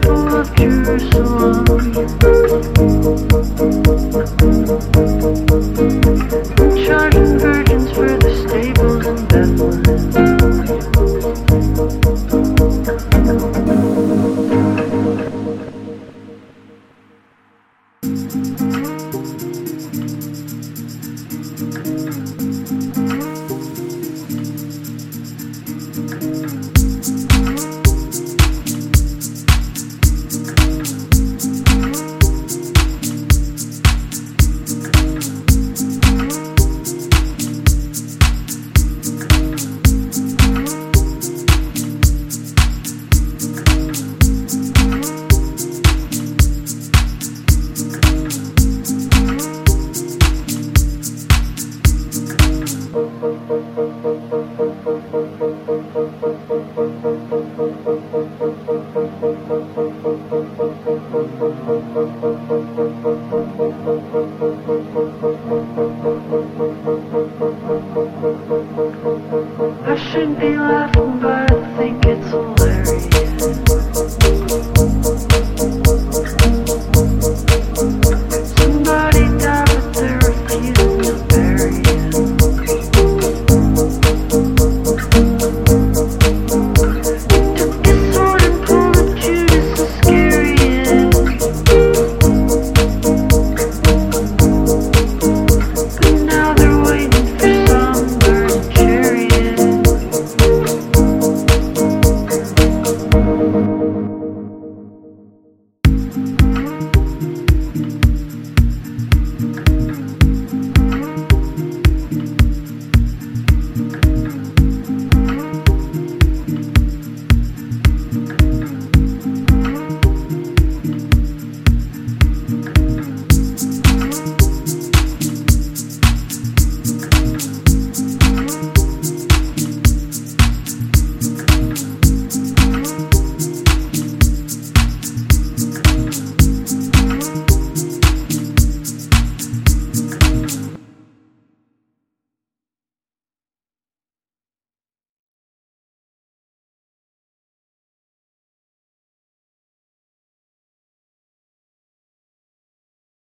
pourvu que tu sois I shouldn't be laughing, but I think it's hilarious.